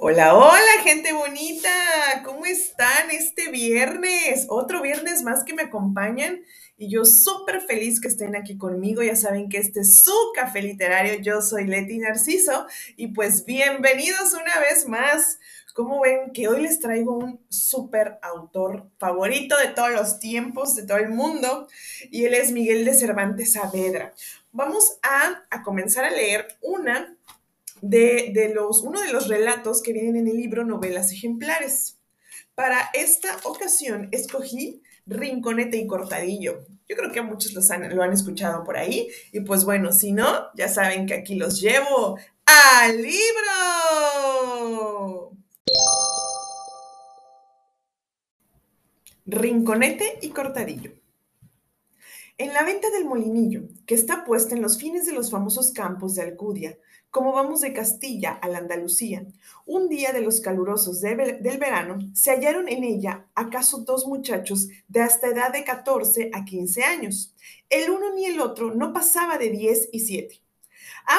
Hola, hola, gente bonita. ¿Cómo están este viernes? Otro viernes más que me acompañan y yo súper feliz que estén aquí conmigo. Ya saben que este es su café literario. Yo soy Leti Narciso y pues bienvenidos una vez más. Como ven que hoy les traigo un súper autor favorito de todos los tiempos, de todo el mundo, y él es Miguel de Cervantes Saavedra. Vamos a, comenzar a leer una de, los, uno de los relatos que vienen en el libro Novelas Ejemplares. Para esta ocasión escogí Rinconete y Cortadillo. Yo creo que muchos los lo han escuchado por ahí. Y pues bueno, si no, ya saben que aquí los llevo al libro. Rinconete y Cortadillo. En la venta del molinillo, que está puesta en los fines de los famosos campos de Alcudia, como vamos de Castilla a la Andalucía, un día de los calurosos del verano, se hallaron en ella acaso dos muchachos de hasta edad de 14 a 15 años. El uno ni el otro no pasaba de 10 y 7.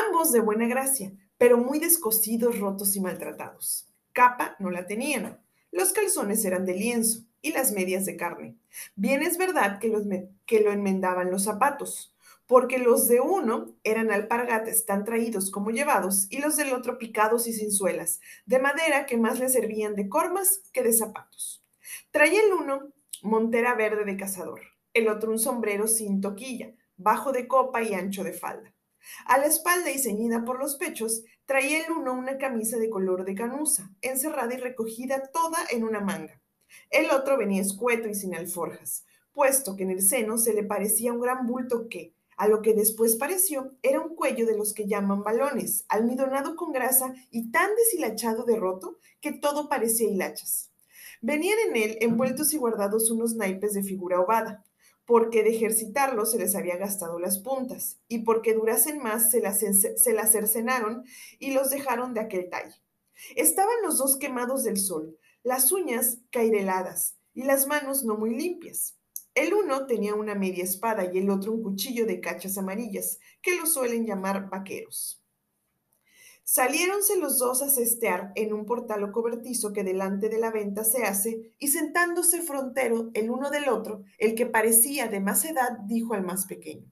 Ambos de buena gracia, pero muy descosidos, rotos y maltratados. Capa no la tenían. Los calzones eran de lienzo y las medias de carne. Bien es verdad que, los, que lo enmendaban los zapatos, porque los de uno eran alpargates tan traídos como llevados y los del otro picados y sin suelas, de madera que más le servían de cormas que de zapatos. Traía el uno montera verde de cazador, el otro un sombrero sin toquilla, bajo de copa y ancho de falda. A la espalda y ceñida por los pechos, traía el uno una camisa de color de canusa, encerrada y recogida toda en una manga. El otro venía escueto y sin alforjas, puesto que en el seno se le parecía un gran bulto que, a lo que después pareció, era un cuello de los que llaman balones, almidonado con grasa y tan deshilachado de roto que todo parecía hilachas. Venían en él envueltos y guardados unos naipes de figura ovada, porque de ejercitarlos se les había gastado las puntas, y porque durasen más se las, se las cercenaron y los dejaron de aquel talle. Estaban los dos quemados del sol, las uñas caireladas y las manos no muy limpias. El uno tenía una media espada y el otro un cuchillo de cachas amarillas, que lo suelen llamar vaqueros. Saliéronse los dos a cestear en un portal o cobertizo que delante de la venta se hace, y sentándose frontero el uno del otro, el que parecía de más edad dijo al más pequeño: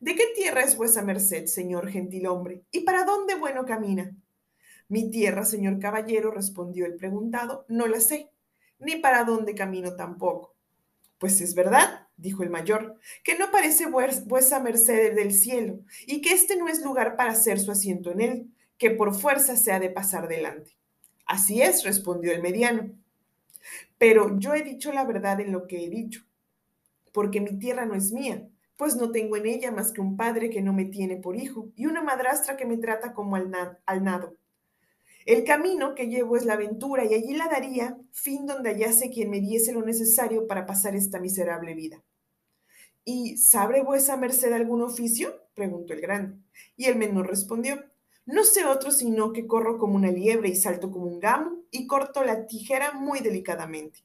¿De qué tierra es vuesa merced, señor gentilhombre? ¿Y para dónde bueno camina? Mi tierra, señor caballero, respondió el preguntado, no la sé, ni para dónde camino tampoco. Pues es verdad, dijo el mayor, que no parece vuesa merced del cielo, y que este no es lugar para hacer su asiento en él, que por fuerza se ha de pasar delante. Así es, respondió el mediano. Pero yo he dicho la verdad en lo que he dicho, porque mi tierra no es mía, pues no tengo en ella más que un padre que no me tiene por hijo y una madrastra que me trata como al, nado. El camino que llevo es la aventura y allí la daría, fin donde hallase quien me diese lo necesario para pasar esta miserable vida. ¿Y sabe vuesa merced algún oficio? preguntó el grande. Y el menor respondió, no sé otro sino que corro como una liebre y salto como un gamo y corto la tijera muy delicadamente.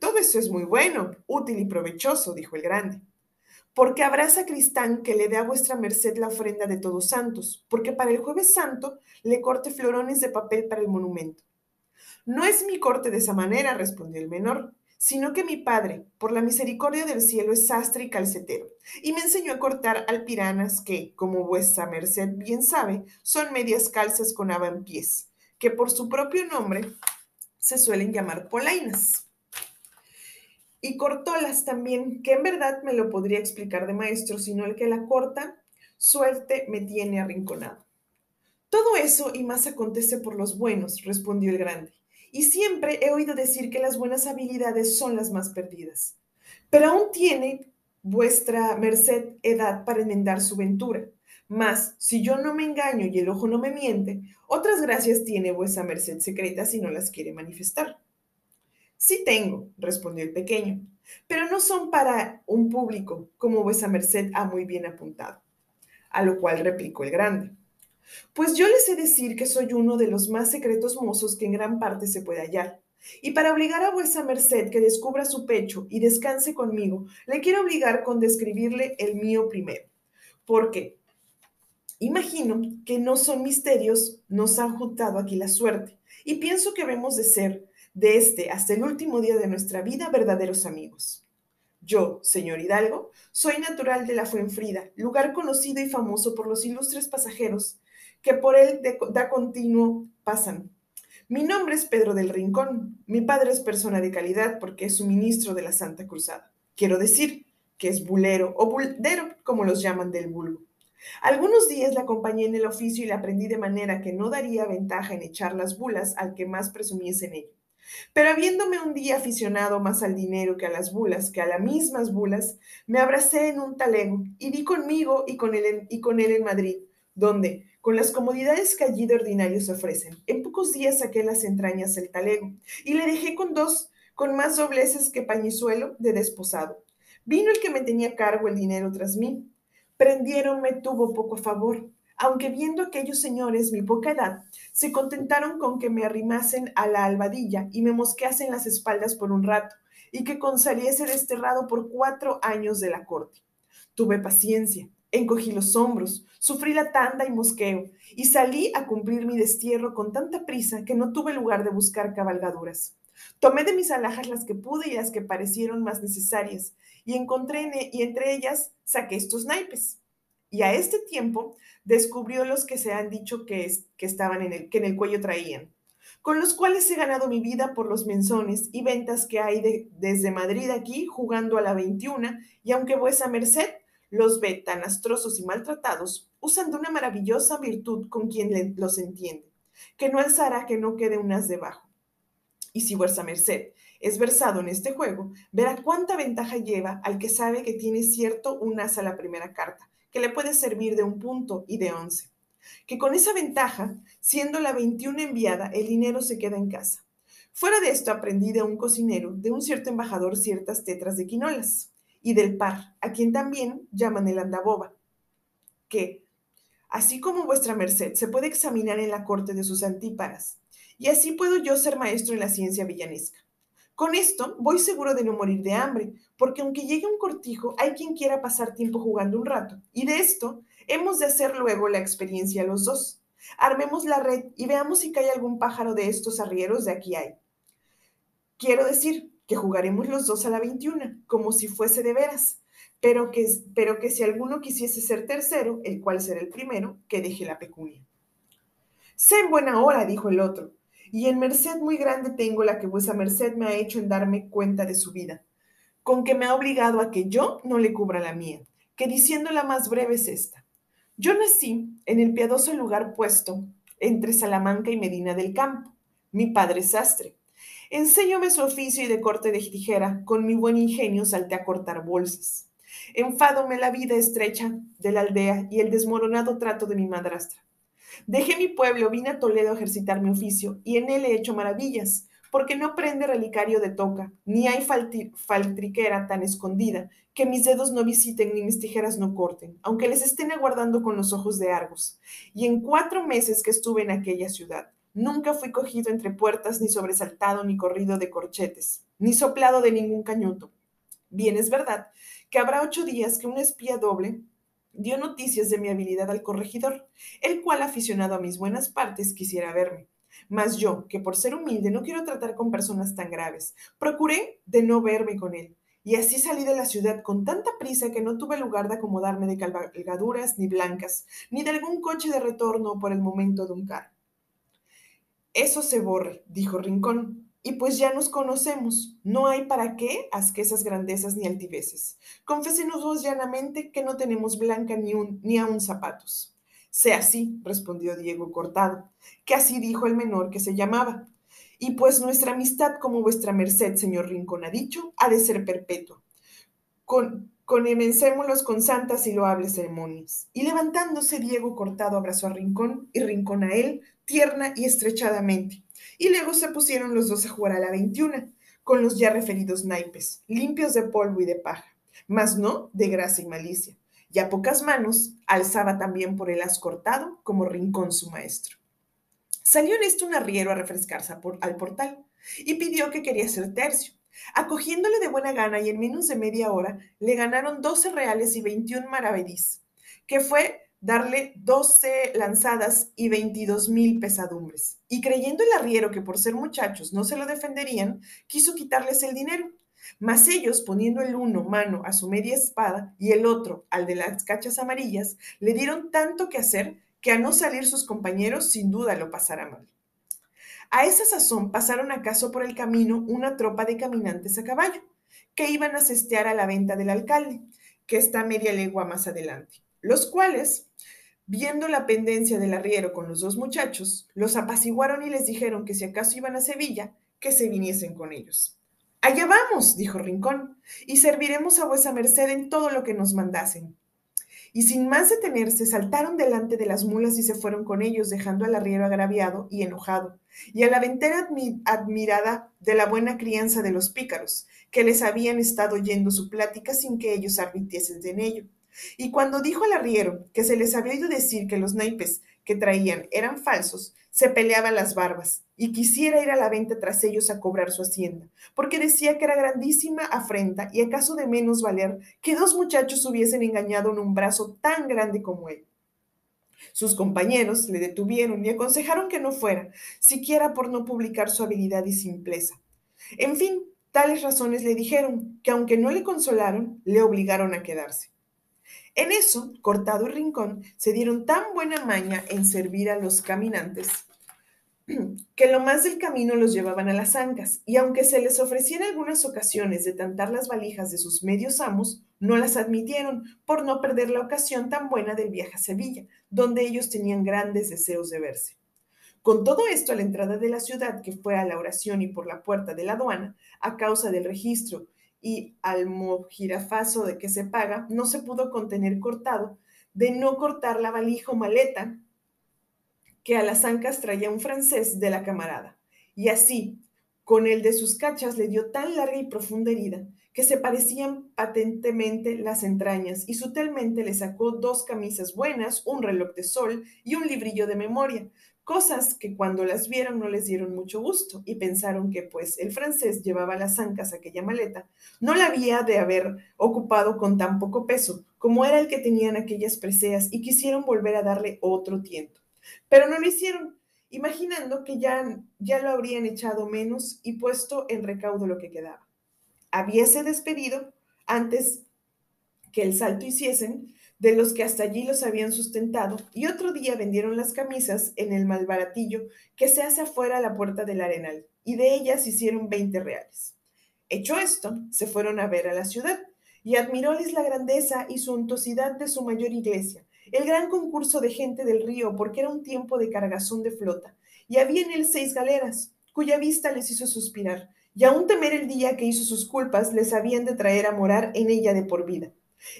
Todo eso es muy bueno, útil y provechoso, dijo el grande porque habrá sacristán que le dé a vuestra merced la ofrenda de todos santos, porque para el jueves santo le corte florones de papel para el monumento. No es mi corte de esa manera, respondió el menor, sino que mi padre, por la misericordia del cielo, es sastre y calcetero, y me enseñó a cortar alpiranas que, como vuestra merced bien sabe, son medias calzas con pies, que por su propio nombre se suelen llamar polainas y cortólas también, que en verdad me lo podría explicar de maestro, sino el que la corta, suerte me tiene arrinconado. Todo eso y más acontece por los buenos, respondió el grande, y siempre he oído decir que las buenas habilidades son las más perdidas. Pero aún tiene vuestra merced edad para enmendar su ventura. Mas, si yo no me engaño y el ojo no me miente, otras gracias tiene vuesa merced secretas si no las quiere manifestar. Sí tengo, respondió el pequeño, pero no son para un público, como vuesa merced ha muy bien apuntado. A lo cual replicó el grande. Pues yo les he decir que soy uno de los más secretos mozos que en gran parte se puede hallar, Y para obligar a vuesa merced que descubra su pecho y descanse conmigo, le quiero obligar con describirle el mío primero. Porque imagino que no son misterios, nos han juntado aquí la suerte. Y pienso que vemos de ser, de este hasta el último día de nuestra vida, verdaderos amigos. Yo, señor Hidalgo, soy natural de la Fuenfrida, lugar conocido y famoso por los ilustres pasajeros que por él da continuo pasan. Mi nombre es Pedro del Rincón. Mi padre es persona de calidad porque es suministro de la Santa Cruzada. Quiero decir que es bulero o buldero, como los llaman del vulgo. Algunos días la acompañé en el oficio y la aprendí de manera que no daría ventaja en echar las bulas al que más presumiese en ello. Pero habiéndome un día aficionado más al dinero que a las bulas, que a las mismas bulas, me abracé en un talego y di conmigo y con él y con él en Madrid, donde, con las comodidades que allí de ordinario se ofrecen, en pocos días saqué las entrañas del talego y le dejé con dos, con más dobleces que pañizuelo de desposado. Vino el que me tenía cargo el dinero tras mí. Prendieron me tuvo poco favor, aunque viendo aquellos señores mi poca edad, se contentaron con que me arrimasen a la albadilla y me mosqueasen las espaldas por un rato, y que consaliese desterrado por cuatro años de la corte. Tuve paciencia, Encogí los hombros, sufrí la tanda y mosqueo, y salí a cumplir mi destierro con tanta prisa que no tuve lugar de buscar cabalgaduras. Tomé de mis alhajas las que pude y las que parecieron más necesarias, y encontré e, y entre ellas saqué estos naipes. Y a este tiempo descubrió los que se han dicho que, estaban en el, que en el cuello traían, con los cuales he ganado mi vida por los menzones y ventas que hay desde Madrid aquí jugando a la 21, y aunque vuesa merced los ve tan astrosos y maltratados, usan de una maravillosa virtud con quien los entiende, que no alzará que no quede unas debajo. Y si vuestra merced es versado en este juego, verá cuánta ventaja lleva al que sabe que tiene cierto un as a la primera carta, que le puede servir de un punto y de once. Que con esa ventaja, siendo la 21 enviada, el dinero se queda en casa. Fuera de esto aprendí de un cocinero, de un cierto embajador, ciertas tetras de quinolas y del par, a quien también llaman el andaboba, que, así como vuestra merced, se puede examinar en la corte de sus antíparas, y así puedo yo ser maestro en la ciencia villanesca. Con esto voy seguro de no morir de hambre, porque aunque llegue un cortijo, hay quien quiera pasar tiempo jugando un rato, y de esto hemos de hacer luego la experiencia los dos. Armemos la red y veamos si cae algún pájaro de estos arrieros de aquí hay. Quiero decir, que jugaremos los dos a la 21, como si fuese de veras, pero que, pero que si alguno quisiese ser tercero, el cual será el primero, que deje la pecunia. Sé en buena hora, dijo el otro, y en merced muy grande tengo la que vuesa merced me ha hecho en darme cuenta de su vida, con que me ha obligado a que yo no le cubra la mía, que diciendo la más breve es esta. Yo nací en el piadoso lugar puesto entre Salamanca y Medina del Campo. Mi padre sastre, Enséñome su oficio y de corte de tijera, con mi buen ingenio salté a cortar bolsas. Enfádome la vida estrecha de la aldea y el desmoronado trato de mi madrastra. Dejé mi pueblo, vine a Toledo a ejercitar mi oficio y en él he hecho maravillas, porque no prende relicario de toca, ni hay faltriquera tan escondida que mis dedos no visiten ni mis tijeras no corten, aunque les estén aguardando con los ojos de Argos. Y en cuatro meses que estuve en aquella ciudad, Nunca fui cogido entre puertas, ni sobresaltado, ni corrido de corchetes, ni soplado de ningún cañuto. Bien es verdad que habrá ocho días que un espía doble dio noticias de mi habilidad al corregidor, el cual, aficionado a mis buenas partes, quisiera verme. Mas yo, que por ser humilde no quiero tratar con personas tan graves, procuré de no verme con él, y así salí de la ciudad con tanta prisa que no tuve lugar de acomodarme de cabalgaduras ni blancas, ni de algún coche de retorno por el momento de un carro. Eso se borre, dijo Rincón, y pues ya nos conocemos. No hay para qué asquesas grandezas ni altiveces. Confésenos vos llanamente que no tenemos blanca ni, un, aun zapatos. Sea así, respondió Diego cortado, que así dijo el menor que se llamaba. Y pues nuestra amistad, como vuestra merced, señor Rincón, ha dicho, ha de ser perpetua. Con, con santas y loables ceremonias. Y levantándose, Diego cortado abrazó a Rincón y Rincón a él, tierna y estrechadamente. Y luego se pusieron los dos a jugar a la veintiuna, con los ya referidos naipes, limpios de polvo y de paja, mas no de grasa y malicia. Y a pocas manos alzaba también por el as cortado como Rincón su maestro. Salió en esto un arriero a refrescarse al portal. y pidió que quería ser tercio. Acogiéndole de buena gana y en menos de media hora, le ganaron 12 reales y 21 maravedís, que fue darle 12 lanzadas y 22 mil pesadumbres. Y creyendo el arriero que por ser muchachos no se lo defenderían, quiso quitarles el dinero. Mas ellos, poniendo el uno mano a su media espada y el otro al de las cachas amarillas, le dieron tanto que hacer que a no salir sus compañeros sin duda lo pasará mal. A esa sazón pasaron acaso por el camino una tropa de caminantes a caballo, que iban a cestear a la venta del alcalde, que está media legua más adelante, los cuales, viendo la pendencia del arriero con los dos muchachos, los apaciguaron y les dijeron que si acaso iban a Sevilla, que se viniesen con ellos. Allá vamos, dijo Rincón, y serviremos a vuesa merced en todo lo que nos mandasen y sin más detenerse saltaron delante de las mulas y se fueron con ellos, dejando al arriero agraviado y enojado, y a la ventera admirada de la buena crianza de los pícaros, que les habían estado oyendo su plática sin que ellos advirtiesen en ello. Y cuando dijo al arriero que se les había oído decir que los naipes que traían eran falsos, se peleaba las barbas y quisiera ir a la venta tras ellos a cobrar su hacienda, porque decía que era grandísima afrenta y acaso de menos valer que dos muchachos hubiesen engañado en un brazo tan grande como él. Sus compañeros le detuvieron y aconsejaron que no fuera, siquiera por no publicar su habilidad y simpleza. En fin, tales razones le dijeron que aunque no le consolaron, le obligaron a quedarse. En eso, Cortado y Rincón se dieron tan buena maña en servir a los caminantes que lo más del camino los llevaban a las ancas, y aunque se les ofrecían algunas ocasiones de tantar las valijas de sus medios amos, no las admitieron por no perder la ocasión tan buena del viaje a Sevilla, donde ellos tenían grandes deseos de verse. Con todo esto, a la entrada de la ciudad, que fue a la oración y por la puerta de la aduana, a causa del registro y al mojirafazo de que se paga, no se pudo contener cortado de no cortar la valija o maleta que a las ancas traía un francés de la camarada. Y así, con el de sus cachas le dio tan larga y profunda herida que se parecían patentemente las entrañas y sutilmente le sacó dos camisas buenas, un reloj de sol y un librillo de memoria, cosas que cuando las vieron no les dieron mucho gusto y pensaron que pues el francés llevaba las ancas aquella maleta, no la había de haber ocupado con tan poco peso como era el que tenían aquellas preseas y quisieron volver a darle otro tiento. Pero no lo hicieron, imaginando que ya, ya lo habrían echado menos y puesto en recaudo lo que quedaba. Habíase despedido antes que el salto hiciesen de los que hasta allí los habían sustentado, y otro día vendieron las camisas en el malbaratillo que se hace afuera a la puerta del arenal, y de ellas hicieron 20 reales. Hecho esto, se fueron a ver a la ciudad, y admiróles la grandeza y suntuosidad de su mayor iglesia, el gran concurso de gente del río, porque era un tiempo de cargazón de flota, y había en él seis galeras, cuya vista les hizo suspirar, y aún temer el día que hizo sus culpas les habían de traer a morar en ella de por vida.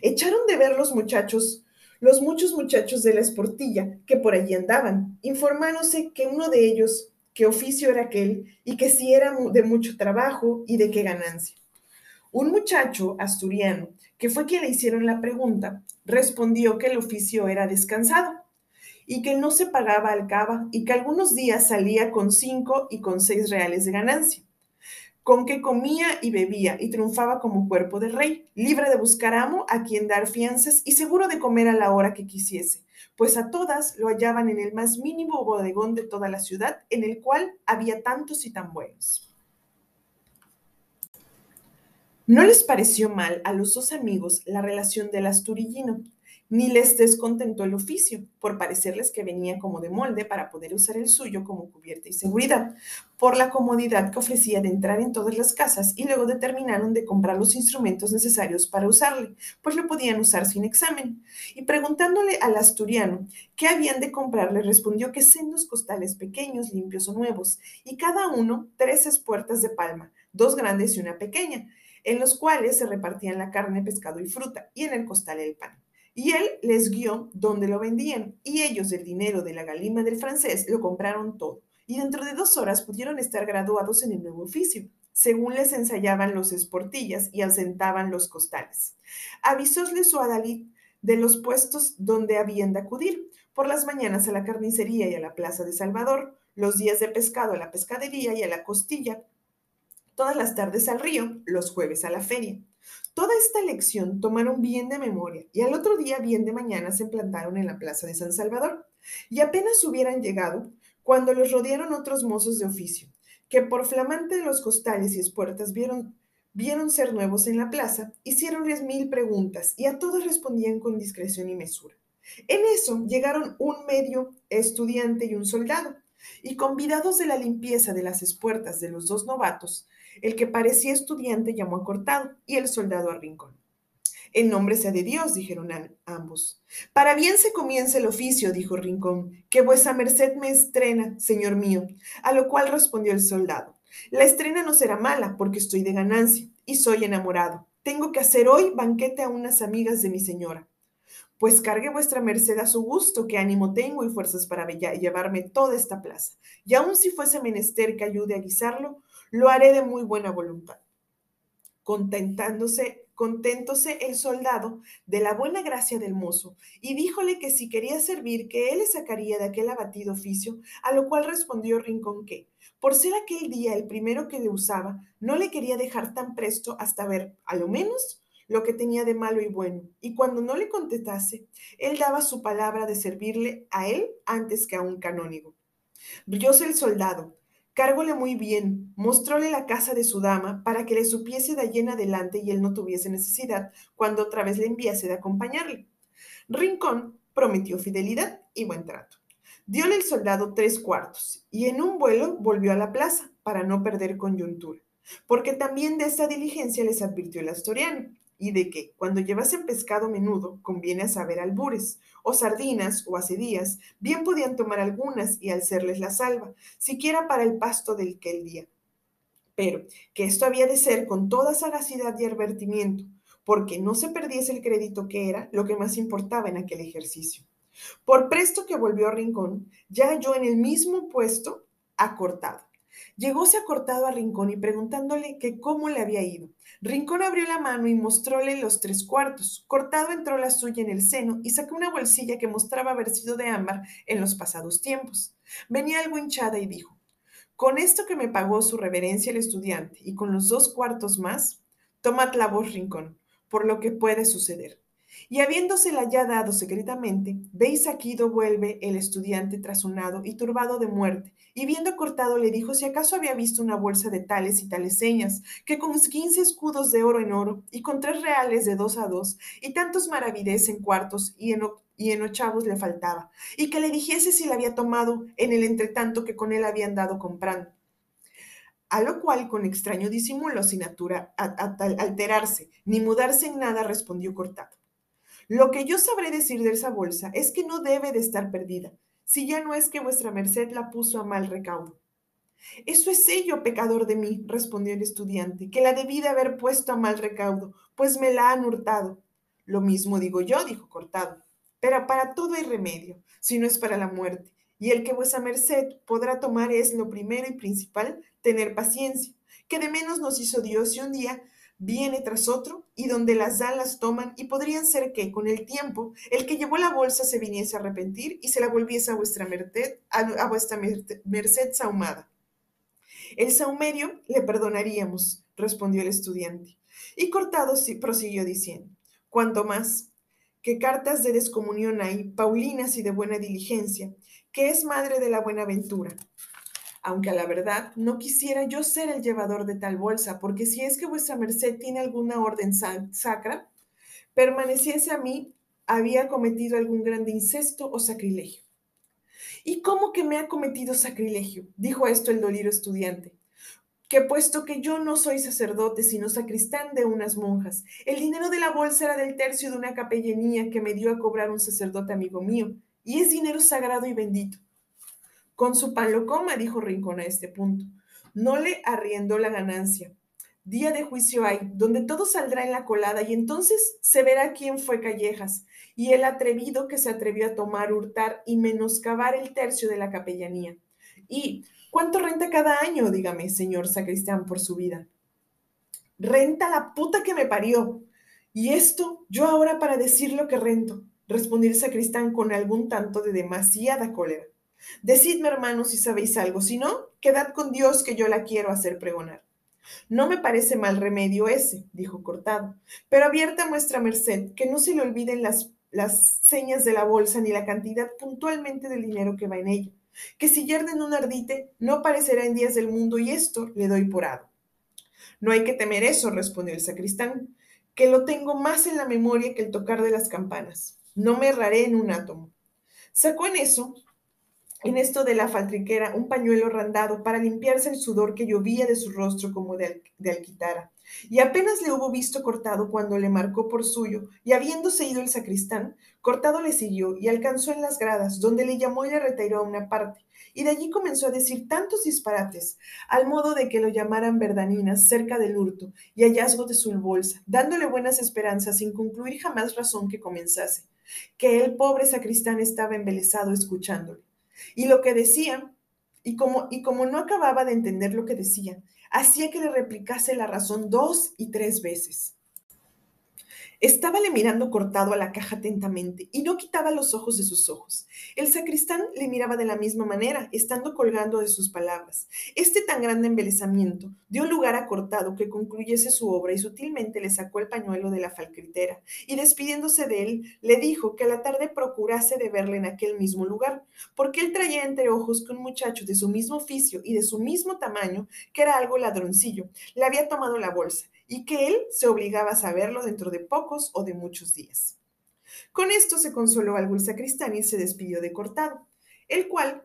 Echaron de ver los muchachos, los muchos muchachos de la esportilla que por allí andaban, informándose que uno de ellos, qué oficio era aquel y que si era de mucho trabajo y de qué ganancia. Un muchacho asturiano, que fue quien le hicieron la pregunta, respondió que el oficio era descansado y que no se pagaba al caba y que algunos días salía con cinco y con seis reales de ganancia con que comía y bebía y triunfaba como cuerpo de rey, libre de buscar amo a quien dar fianzas y seguro de comer a la hora que quisiese, pues a todas lo hallaban en el más mínimo bodegón de toda la ciudad, en el cual había tantos y tan buenos. No les pareció mal a los dos amigos la relación del asturillino, ni les descontentó el oficio, por parecerles que venía como de molde para poder usar el suyo como cubierta y seguridad, por la comodidad que ofrecía de entrar en todas las casas y luego determinaron de comprar los instrumentos necesarios para usarle, pues lo podían usar sin examen. Y preguntándole al asturiano qué habían de comprarle, respondió que sendos costales pequeños, limpios o nuevos, y cada uno tres espuertas de palma, dos grandes y una pequeña, en los cuales se repartían la carne, pescado y fruta, y en el costal el pan. Y él les guió donde lo vendían, y ellos el dinero de la galima del francés lo compraron todo, y dentro de dos horas pudieron estar graduados en el nuevo oficio, según les ensayaban los esportillas y asentaban los costales. Avisósle su adalid de los puestos donde habían de acudir, por las mañanas a la carnicería y a la plaza de Salvador, los días de pescado a la pescadería y a la costilla, todas las tardes al río, los jueves a la feria. Toda esta lección tomaron bien de memoria y al otro día bien de mañana se plantaron en la plaza de San Salvador. Y apenas hubieran llegado cuando los rodearon otros mozos de oficio, que por flamante de los costales y espuertas vieron, vieron ser nuevos en la plaza, hicieronles mil preguntas y a todos respondían con discreción y mesura. En eso llegaron un medio estudiante y un soldado, y convidados de la limpieza de las espuertas de los dos novatos, el que parecía estudiante llamó a Cortado y el soldado a Rincón. En nombre sea de Dios, dijeron ambos. Para bien se comienza el oficio, dijo Rincón, que vuesa merced me estrena, señor mío. A lo cual respondió el soldado. La estrena no será mala, porque estoy de ganancia y soy enamorado. Tengo que hacer hoy banquete a unas amigas de mi señora. Pues cargue vuestra merced a su gusto, que ánimo tengo y fuerzas para llevarme toda esta plaza. Y aun si fuese menester que ayude a guisarlo, lo haré de muy buena voluntad. Contentándose, contentóse el soldado de la buena gracia del mozo, y díjole que si quería servir, que él le sacaría de aquel abatido oficio, a lo cual respondió Rincón que, por ser aquel día el primero que le usaba, no le quería dejar tan presto hasta ver, a lo menos, lo que tenía de malo y bueno, y cuando no le contestase, él daba su palabra de servirle a él antes que a un canónigo. Rióse el soldado, Cárgole muy bien, mostróle la casa de su dama para que le supiese de allí en adelante y él no tuviese necesidad cuando otra vez le enviase de acompañarle. Rincón prometió fidelidad y buen trato. Diole el soldado tres cuartos y en un vuelo volvió a la plaza para no perder coyuntura, porque también de esta diligencia les advirtió el asturiano y de que cuando llevasen pescado menudo conviene saber albures, o sardinas o acedías, bien podían tomar algunas y alcerles la salva, siquiera para el pasto del que el día. Pero que esto había de ser con toda sagacidad y advertimiento, porque no se perdiese el crédito que era lo que más importaba en aquel ejercicio. Por presto que volvió a Rincón, ya halló en el mismo puesto acortado Llegóse acortado a Rincón y preguntándole que cómo le había ido. Rincón abrió la mano y mostróle los tres cuartos. Cortado entró la suya en el seno y sacó una bolsilla que mostraba haber sido de ámbar en los pasados tiempos. Venía algo hinchada y dijo, con esto que me pagó su reverencia el estudiante y con los dos cuartos más, tomad la voz, Rincón, por lo que puede suceder. Y habiéndosela ya dado secretamente, veis aquí do vuelve el estudiante trasonado y turbado de muerte, y viendo cortado le dijo si acaso había visto una bolsa de tales y tales señas, que con quince escudos de oro en oro, y con tres reales de dos a dos, y tantos maravides en cuartos y en, ochavos le faltaba, y que le dijese si la había tomado en el entretanto que con él habían dado comprando. A lo cual, con extraño disimulo, sin alterarse, ni mudarse en nada, respondió cortado. Lo que yo sabré decir de esa bolsa es que no debe de estar perdida, si ya no es que vuestra merced la puso a mal recaudo. Eso es ello, pecador de mí, respondió el estudiante, que la debí de haber puesto a mal recaudo, pues me la han hurtado. Lo mismo digo yo, dijo Cortado, pero para todo hay remedio, si no es para la muerte, y el que vuesa merced podrá tomar es lo primero y principal, tener paciencia, que de menos nos hizo Dios y un día viene tras otro y donde las alas toman y podrían ser que con el tiempo el que llevó la bolsa se viniese a arrepentir y se la volviese a vuestra merced, a, vuestra merced saumada. El saumerio le perdonaríamos, respondió el estudiante. Y cortado prosiguió diciendo, cuanto más que cartas de descomunión hay, paulinas y de buena diligencia, que es madre de la buena ventura aunque a la verdad no quisiera yo ser el llevador de tal bolsa, porque si es que vuestra merced tiene alguna orden sacra, permaneciese a mí, había cometido algún grande incesto o sacrilegio. ¿Y cómo que me ha cometido sacrilegio? Dijo esto el dolido estudiante. Que puesto que yo no soy sacerdote, sino sacristán de unas monjas, el dinero de la bolsa era del tercio de una capellanía que me dio a cobrar un sacerdote amigo mío, y es dinero sagrado y bendito. Con su pan lo coma, dijo Rincón a este punto. No le arriendó la ganancia. Día de juicio hay, donde todo saldrá en la colada y entonces se verá quién fue Callejas y el atrevido que se atrevió a tomar, hurtar y menoscabar el tercio de la capellanía. ¿Y cuánto renta cada año, dígame, señor sacristán, por su vida? Renta la puta que me parió. Y esto, yo ahora para decir lo que rento, respondió el sacristán con algún tanto de demasiada cólera. Decidme, hermanos, si sabéis algo, si no, quedad con Dios que yo la quiero hacer pregonar. No me parece mal remedio ese, dijo Cortado, pero abierta vuestra merced, que no se le olviden las, las señas de la bolsa ni la cantidad puntualmente del dinero que va en ella, que si yerden un ardite, no parecerá en días del mundo y esto le doy por hado. No hay que temer eso, respondió el sacristán, que lo tengo más en la memoria que el tocar de las campanas. No me erraré en un átomo. Sacó en eso en esto de la faltriquera un pañuelo randado para limpiarse el sudor que llovía de su rostro como de, alquitara. Y apenas le hubo visto cortado cuando le marcó por suyo, y habiéndose ido el sacristán, cortado le siguió y alcanzó en las gradas, donde le llamó y le retiró a una parte, y de allí comenzó a decir tantos disparates, al modo de que lo llamaran verdaninas cerca del hurto y hallazgo de su bolsa, dándole buenas esperanzas sin concluir jamás razón que comenzase, que el pobre sacristán estaba embelesado escuchándole. Y lo que decía, y como, y como no acababa de entender lo que decía, hacía que le replicase la razón dos y tres veces. Estábale mirando cortado a la caja atentamente y no quitaba los ojos de sus ojos. El sacristán le miraba de la misma manera, estando colgando de sus palabras. Este tan grande embelezamiento dio lugar a cortado que concluyese su obra y sutilmente le sacó el pañuelo de la falcritera y despidiéndose de él, le dijo que a la tarde procurase de verle en aquel mismo lugar, porque él traía entre ojos que un muchacho de su mismo oficio y de su mismo tamaño, que era algo ladroncillo, le había tomado la bolsa y que él se obligaba a saberlo dentro de o de muchos días. Con esto se consoló algo el sacristán y se despidió de Cortado, el cual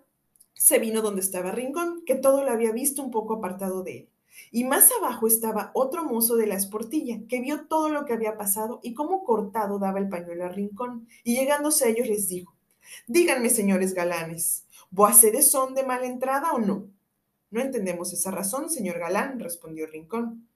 se vino donde estaba Rincón, que todo lo había visto un poco apartado de él. Y más abajo estaba otro mozo de la esportilla, que vio todo lo que había pasado y cómo Cortado daba el pañuelo a Rincón, y llegándose a ellos les dijo, díganme, señores galanes, ¿voaceres son de mala entrada o no? No entendemos esa razón, señor galán, respondió Rincón.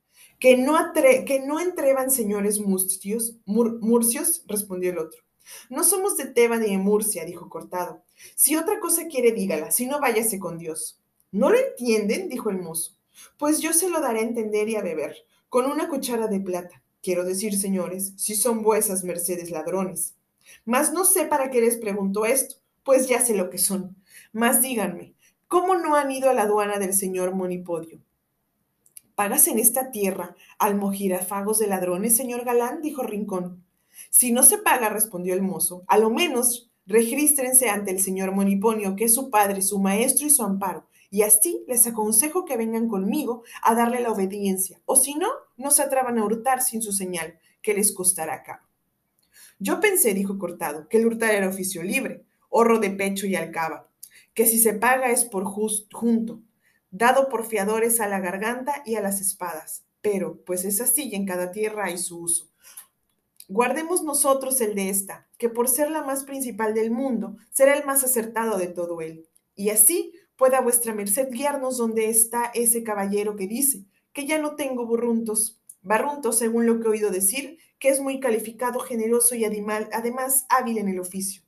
Que no, que no entreban señores murcios, murcios, respondió el otro. No somos de Teba ni de Murcia, dijo Cortado. Si otra cosa quiere, dígala, si no, váyase con Dios. ¿No lo entienden? dijo el mozo. Pues yo se lo daré a entender y a beber, con una cuchara de plata. Quiero decir, señores, si son vuesas mercedes ladrones. Mas no sé para qué les pregunto esto, pues ya sé lo que son. Mas díganme, ¿cómo no han ido a la aduana del señor Monipodio? ¿Pagas en esta tierra almojirafagos de ladrones, señor Galán? dijo Rincón. Si no se paga, respondió el mozo, a lo menos regístrense ante el señor Moniponio, que es su padre, su maestro y su amparo, y así les aconsejo que vengan conmigo a darle la obediencia, o si no, no se atrevan a hurtar sin su señal, que les costará caro. Yo pensé, dijo Cortado, que el hurtar era oficio libre, horro de pecho y alcaba, que si se paga es por junto, dado por fiadores a la garganta y a las espadas. Pero, pues es así y en cada tierra hay su uso. Guardemos nosotros el de esta, que por ser la más principal del mundo, será el más acertado de todo él. Y así pueda vuestra merced guiarnos donde está ese caballero que dice que ya no tengo burruntos, barruntos según lo que he oído decir, que es muy calificado, generoso y además hábil en el oficio.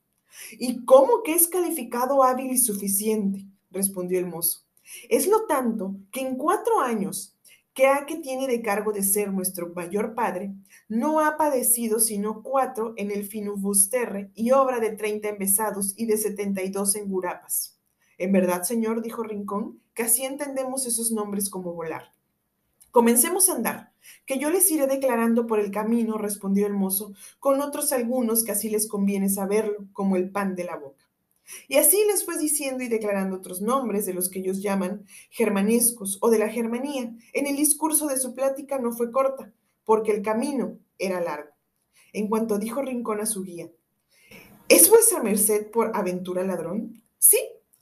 ¿Y cómo que es calificado, hábil y suficiente? respondió el mozo. Es lo tanto que en cuatro años que a que tiene de cargo de ser nuestro mayor padre, no ha padecido sino cuatro en el Finubusterre y obra de treinta embesados y de setenta y dos en Gurapas. En verdad, señor, dijo Rincón, que así entendemos esos nombres como volar. Comencemos a andar, que yo les iré declarando por el camino, respondió el mozo, con otros algunos que así les conviene saberlo, como el pan de la boca. Y así les fue diciendo y declarando otros nombres de los que ellos llaman germanescos o de la Germanía. En el discurso de su plática no fue corta, porque el camino era largo. En cuanto dijo Rincón a su guía, ¿es vuestra merced por aventura ladrón? Sí,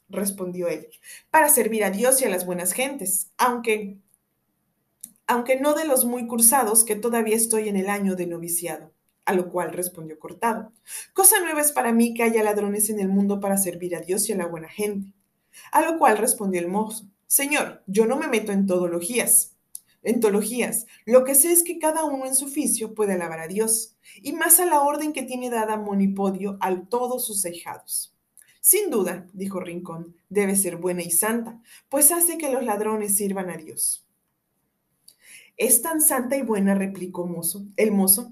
respondió él, para servir a Dios y a las buenas gentes, aunque, aunque no de los muy cursados, que todavía estoy en el año de noviciado. A lo cual respondió Cortado, cosa nueva es para mí que haya ladrones en el mundo para servir a Dios y a la buena gente. A lo cual respondió el mozo, Señor, yo no me meto en todologías. Entologías, lo que sé es que cada uno en su oficio puede alabar a Dios, y más a la orden que tiene dada Monipodio a todos sus ahijados. Sin duda, dijo Rincón, debe ser buena y santa, pues hace que los ladrones sirvan a Dios. Es tan santa y buena, replicó mozo, el mozo,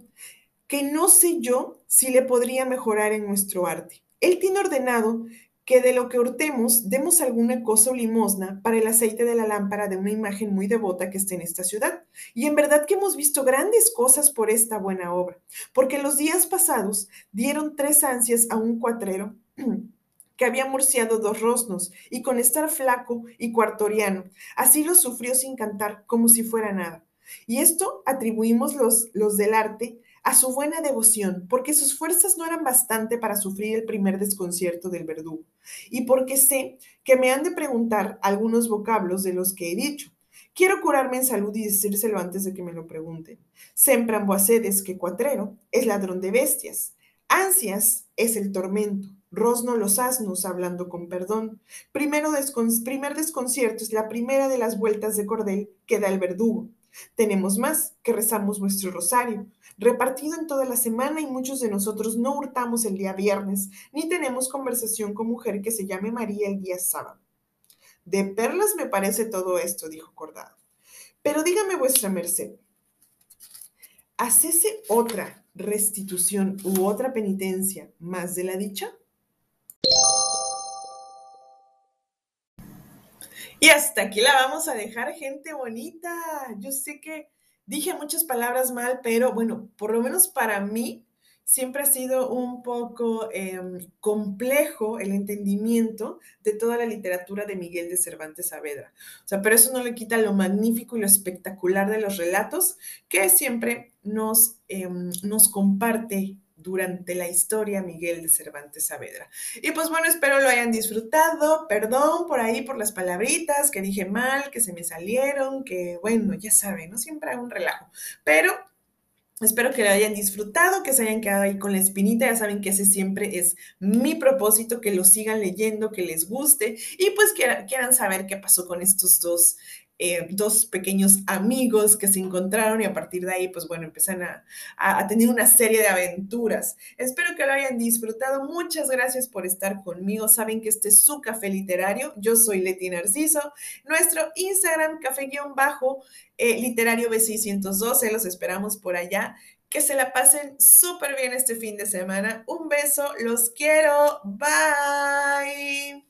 que no sé yo si le podría mejorar en nuestro arte. Él tiene ordenado que de lo que hurtemos demos alguna cosa o limosna para el aceite de la lámpara de una imagen muy devota que esté en esta ciudad. Y en verdad que hemos visto grandes cosas por esta buena obra, porque los días pasados dieron tres ansias a un cuatrero que había murciado dos rosnos, y con estar flaco y cuartoriano, así lo sufrió sin cantar, como si fuera nada. Y esto atribuimos los, los del arte a su buena devoción, porque sus fuerzas no eran bastante para sufrir el primer desconcierto del verdugo, y porque sé que me han de preguntar algunos vocablos de los que he dicho. Quiero curarme en salud y decírselo antes de que me lo pregunten. Sempran boacedes que cuatrero es ladrón de bestias. Ansias es el tormento. Rosno los asnos, hablando con perdón. Primero primer desconcierto es la primera de las vueltas de cordel que da el verdugo. Tenemos más, que rezamos nuestro rosario, repartido en toda la semana y muchos de nosotros no hurtamos el día viernes, ni tenemos conversación con mujer que se llame María el día sábado. De perlas me parece todo esto, dijo Cordado. Pero dígame vuestra merced, ¿hacese otra restitución u otra penitencia más de la dicha? Y hasta aquí la vamos a dejar, gente bonita. Yo sé que dije muchas palabras mal, pero bueno, por lo menos para mí siempre ha sido un poco em, complejo el entendimiento de toda la literatura de Miguel de Cervantes Saavedra. O sea, pero eso no le quita lo magnífico y lo espectacular de los relatos que siempre nos, em, nos comparte durante la historia Miguel de Cervantes Saavedra. Y pues bueno, espero lo hayan disfrutado. Perdón por ahí por las palabritas que dije mal, que se me salieron, que bueno, ya saben, no siempre hay un relajo. Pero Espero que lo hayan disfrutado, que se hayan quedado ahí con la espinita. Ya saben que ese siempre es mi propósito, que lo sigan leyendo, que les guste y pues quieran saber qué pasó con estos dos eh, dos pequeños amigos que se encontraron y a partir de ahí, pues bueno, empiezan a, a, tener una serie de aventuras. Espero que lo hayan disfrutado. Muchas gracias por estar conmigo. Saben que este es su café literario. Yo soy Leti Narciso. Nuestro Instagram, café-bajo. Eh, literario B612, los esperamos por allá. Que se la pasen súper bien este fin de semana. Un beso, los quiero. Bye.